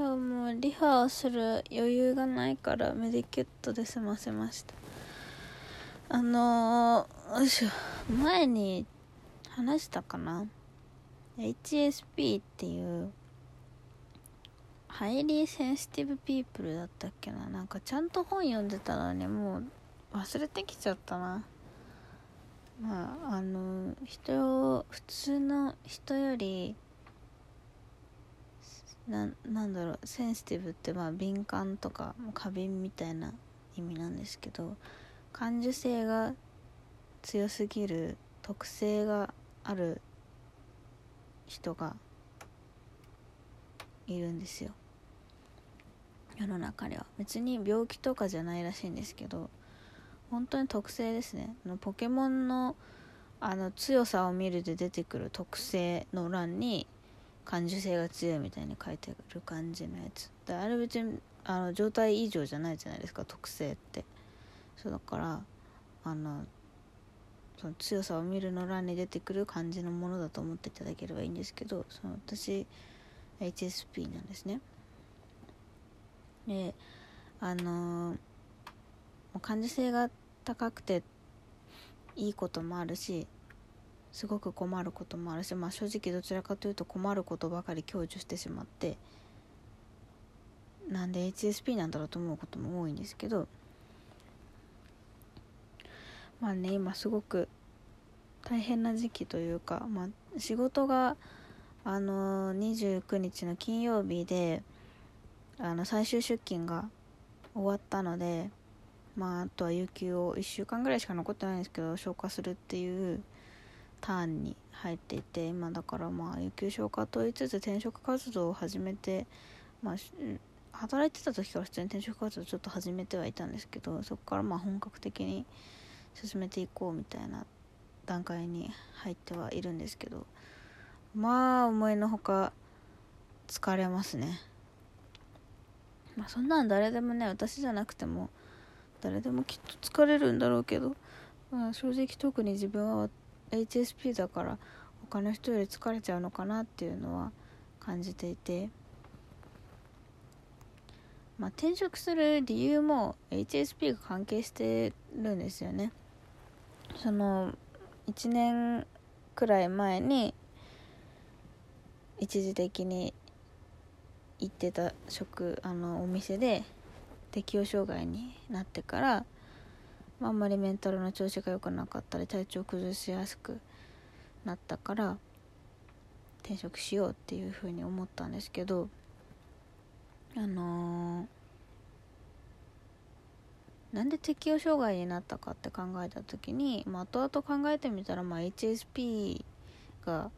今日もリハをする余裕がないからメディキュットで済ませました。あのー、少し前に話したかな？HSP っていう Highly Sensitive People だったっけな？なんかちゃんと本読んでたのにもう忘れてきちゃったな。まああの人普通の人よりななんだろうセンシティブってまあ敏感とか過敏みたいな意味なんですけど感受性が強すぎる特性がある人がいるんですよ。世の中には。別に病気とかじゃないらしいんですけど本当に特性ですね。のポケモンのあの強さを見るで出てくる特性の欄に感受性が強いみたいに書いてる感じのやつ。であれ別にあの状態異常じゃないじゃないですか特性って。そうだからあのその強さを見るの欄に出てくる感じのものだと思っていただければいいんですけどその私 HSP なんですね。であのー、感受性が高くていいこともあるしすごく困ることもあるし、まあ、正直どちらかというと困ることばかり享受してしまってなんで HSP なんだろうと思うことも多いんですけどまあね今すごく大変な時期というか、まあ、仕事があの29日の金曜日であの最終出勤が終わったのでまああとは有給を1週間ぐらいしか残ってないんですけど消化するっていうターンに入っていて今だからまあ有給消化と言いつつ転職活動を始めてまあ働いてた時から普通に転職活動ちょっと始めてはいたんですけどそこからまあ本格的に進めていこうみたいな段階に入ってはいるんですけどまあ思いのほか疲れますね。まあそんなん誰でもね私じゃなくても誰でもきっと疲れるんだろうけど、まあ、正直特に自分は HSP だから他の人より疲れちゃうのかなっていうのは感じていて、まあ、転職する理由も HSP が関係してるんですよね。その1年くらい前に一時的に行ってた職あのお店で適応障害になってからまあんまりメンタルの調子が良くなかったり体調崩しやすくなったから転職しようっていうふうに思ったんですけどあのー、なんで適応障害になったかって考えた時に、まあ、後々考えてみたら、まあ、HSP が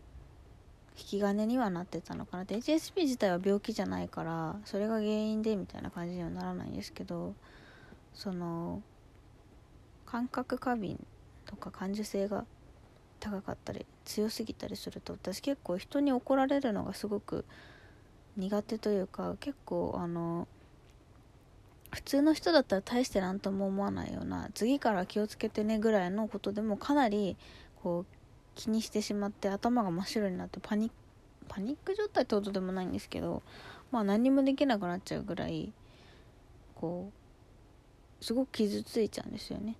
引き金にはなってたのかな。って HSP 自体は病気じゃないからそれが原因でみたいな感じにはならないんですけどその感覚過敏とか感受性が高かったり強すぎたりすると私結構人に怒られるのがすごく苦手というか結構あの普通の人だったら大して何とも思わないような次から気をつけてねぐらいのことでもかなりこう気にしてしまって頭が真っ白になってパニパニック状態ってことでもないんですけどまあ何もできなくなっちゃうぐらいこうすごく傷ついちゃうんですよね。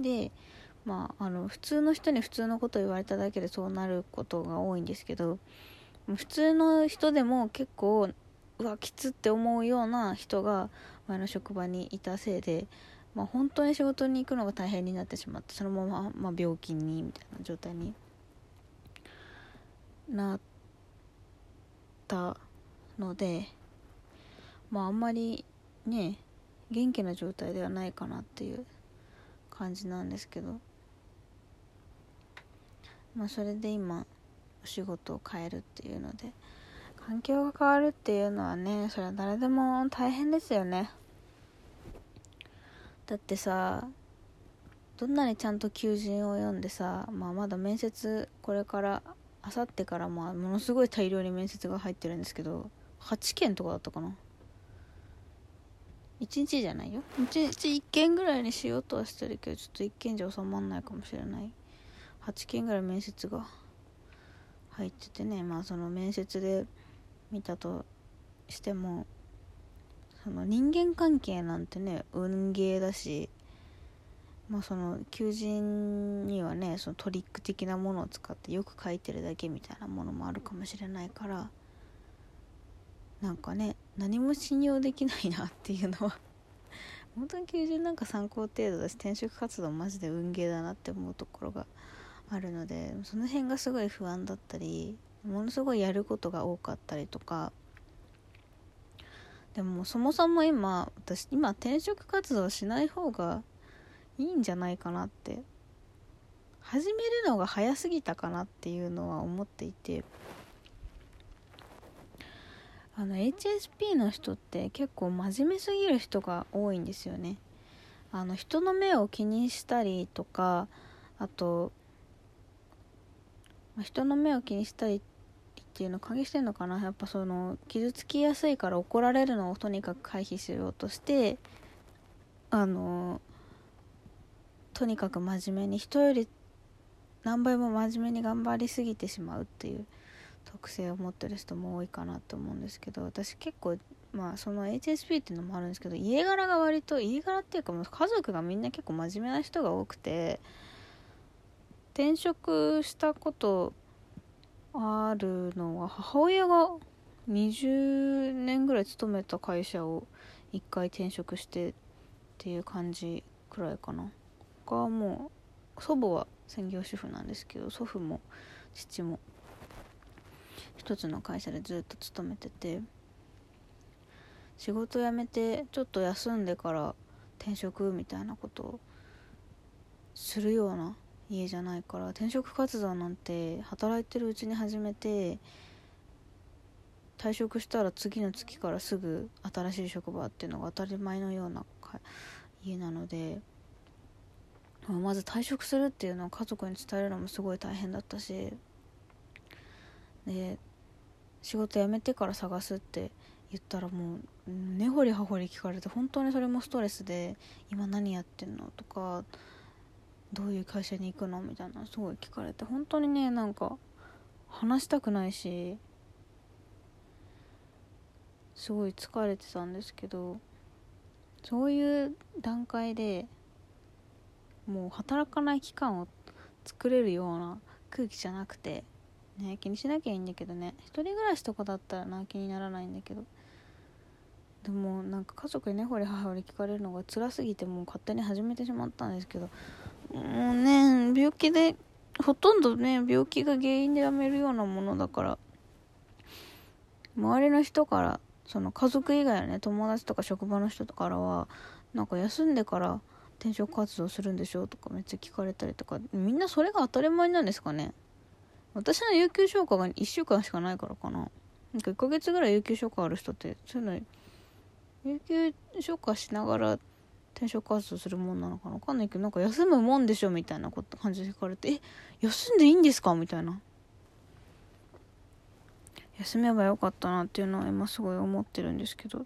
でまああの普通の人に普通のことを言われただけでそうなることが多いんですけど普通の人でも結構うわきつって思うような人が前の職場にいたせいで、まあ、本当に仕事に行くのが大変になってしまってそのまま、まあ、病気にみたいな状態になったのでまああんまりね元気な状態ではないかなっていう感じなんですけど。まあそれで今お仕事を変えるっていうので環境が変わるっていうのはねそれは誰でも大変ですよね。だってさどんなにちゃんと求人を読んでさ、まあ、まだ面接これからあさってからまあものすごい大量に面接が入ってるんですけど8件とかだったかな。1日じゃないよ。1日1件ぐらいにしようとはしてるけどちょっと1件じゃ収まんないかもしれない。8件ぐらい面接が入っててね。まあその面接で見たとしてもその人間関係なんてね運ゲーだしまあその求人にはねそのトリック的なものを使ってよく書いてるだけみたいなものもあるかもしれないからなんかね何も信用できないなっていうのは 本当に求人なんか参考程度だし転職活動マジで運ゲーだなって思うところがあるのでその辺がすごい不安だったりものすごいやることが多かったりとかでもそもそも今私今転職活動しない方がいいんじゃないかなって始めるのが早すぎたかなっていうのは思っていてあの HSP の人って結構真面目すぎる人が多いんですよね。あの人の目を気にしたりとかあと人の目を気にしたりっていうのを関係してるのかな。やっぱその傷つきやすいから怒られるのをとにかく回避しようとしてあのとにかく真面目に人より何倍も真面目に頑張りすぎてしまうっていう特性を持ってる人も多いかなと思うんですけど私結構まあその HSP っていうのもあるんですけど家柄が割と家柄っていうかもう家族がみんな結構真面目な人が多くて転職したことあるのは母親が20年ぐらい勤めた会社を1回転職してっていう感じくらいかな。他はもう祖母は専業主婦なんですけど祖父も父も一つの会社でずっと勤めてて仕事辞めてちょっと休んでから転職みたいなことをするような家じゃないから転職活動なんて働いてるうちに始めて退職したら次の月からすぐ新しい職場っていうのが当たり前のような家なのでまず退職するっていうのを家族に伝えるのもすごい大変だったしで仕事辞めてから探すって言ったらもう根掘り葉掘り聞かれて本当にそれもストレスで今何やってんのとかどういう会社に行くのみたいなすごい聞かれて本当にねなんか話したくないしすごい疲れてたんですけどそういう段階でもう働かない期間を作れるような空気じゃなくてね気にしなきゃいいんだけどね。一人暮らしとかだったらな気にならないんだけど。でもなんか家族に根掘り葉掘り聞かれるのが辛すぎてもう勝手に始めてしまったんですけど。もうね病気でほとんどね病気が原因でやめるようなものだから。周りの人からその家族以外のね友達とか職場の人とからはなんか休んでから転職活動するんでしょとかめっちゃ聞かれたりとか。みんなそれが当たり前なんですかね。私の有給消化が1週間しかないからかな。なんか1ヶ月ぐらい有給消化ある人ってそういうの有給消化しながら転職活動するもんなのかな。わかんないけどなんか休むもんでしょみたいなこと感じで聞かれてえ休んでいいんですかみたいな。休めばよかったなっていうのは今すごい思ってるんですけど。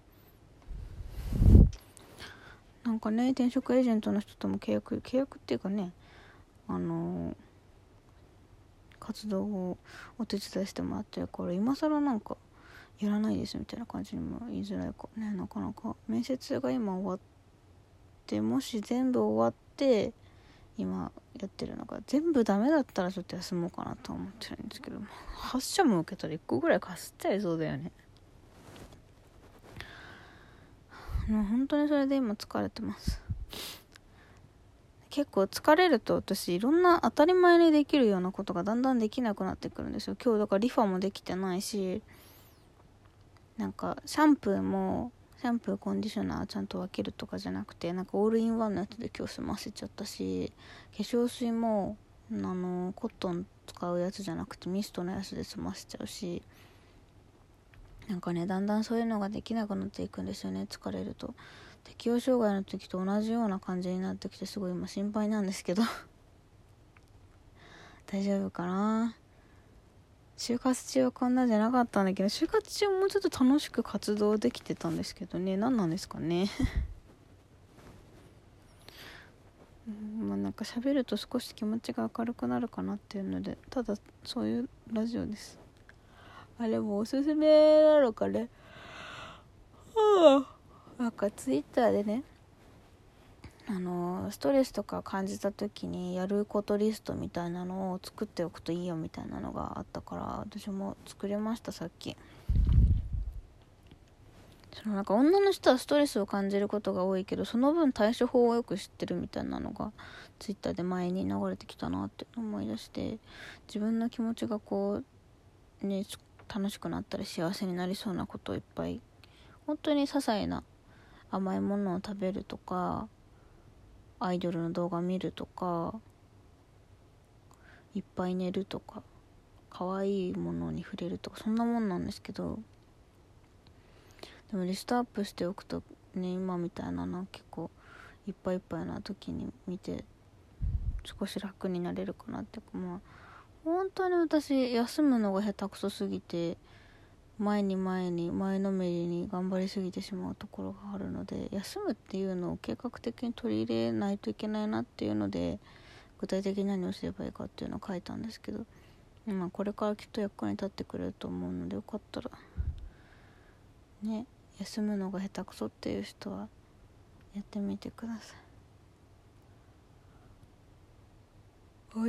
なんかね転職エージェントの人とも契約契約っていうかねあのー、活動をお手伝いしてもらってるから今更なんかやらないですみたいな感じにも言いづらいかねな。かなか面接が今終わってもし全部終わって今やってるのが全部ダメだったらちょっと休もうかなと思ってるんですけど8社も受けたら1個ぐらいかすっちゃいそうだよね。もう本当にそれで今疲れてます。結構疲れると私いろんな当たり前にできるようなことがだんだんできなくなってくるんですよ。今日だからリファもできてないしなんかシャンプーもシャンプーコンディショナーちゃんと分けるとかじゃなくてなんかオールインワンのやつで今日済ませちゃったし化粧水もあのコットン使うやつじゃなくてミストのやつで済ませちゃうしなんかねだんだんそういうのができなくなっていくんですよね疲れると。適応障害の時と同じような感じになってきてすごい今心配なんですけど。大丈夫かな？就活中はこんなじゃなかったんだけど就活中もうちょっと楽しく活動できてたんですけどね。何なんですかね？まあなんか喋ると少し気持ちが明るくなるかなっていうのでただそういうラジオです。あれもおすすめなのかね。なんかツイッターでねあのストレスとか感じた時にやることリストみたいなのを作っておくといいよみたいなのがあったから私も作れましたさっき。そのなんか女の人はストレスを感じることが多いけどその分対処法をよく知ってるみたいなのがツイッターで前に流れてきたなって思い出して自分の気持ちがこうね楽しくなったり幸せになりそうなことをいっぱい本当に些細な甘いものを食べるとかアイドルの動画見るとかいっぱい寝るとか可愛いものに触れるとかそんなもんなんですけどでもリストアップしておくとね今みたいなな結構いっぱいいっぱいな時に見て少し楽になれるかなって。いうかまあ本当に私休むのが下手くそすぎて前に前に前のめりに頑張りすぎてしまうところがあるので休むっていうのを計画的に取り入れないといけないなっていうので具体的に何をすればいいかっていうのを書いたんですけどまあこれからきっと役に立ってくれると思うのでよかったらね休むのが下手くそっていう人はやってみてください。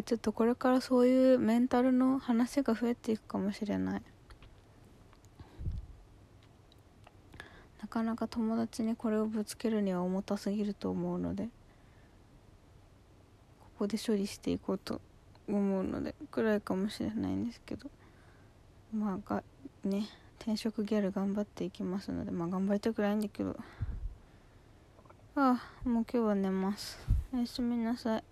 ちょっとこれからそういうメンタルの話が増えていくかもしれない。かなか友達にこれをぶつけるには重たすぎると思うのでここで処理していこうと思うのでくらいかもしれないんですけどまあがね転職ギャル頑張っていきますのでまあ頑張りたくないんだけど。ああもう今日は寝ます。おやすみなさい。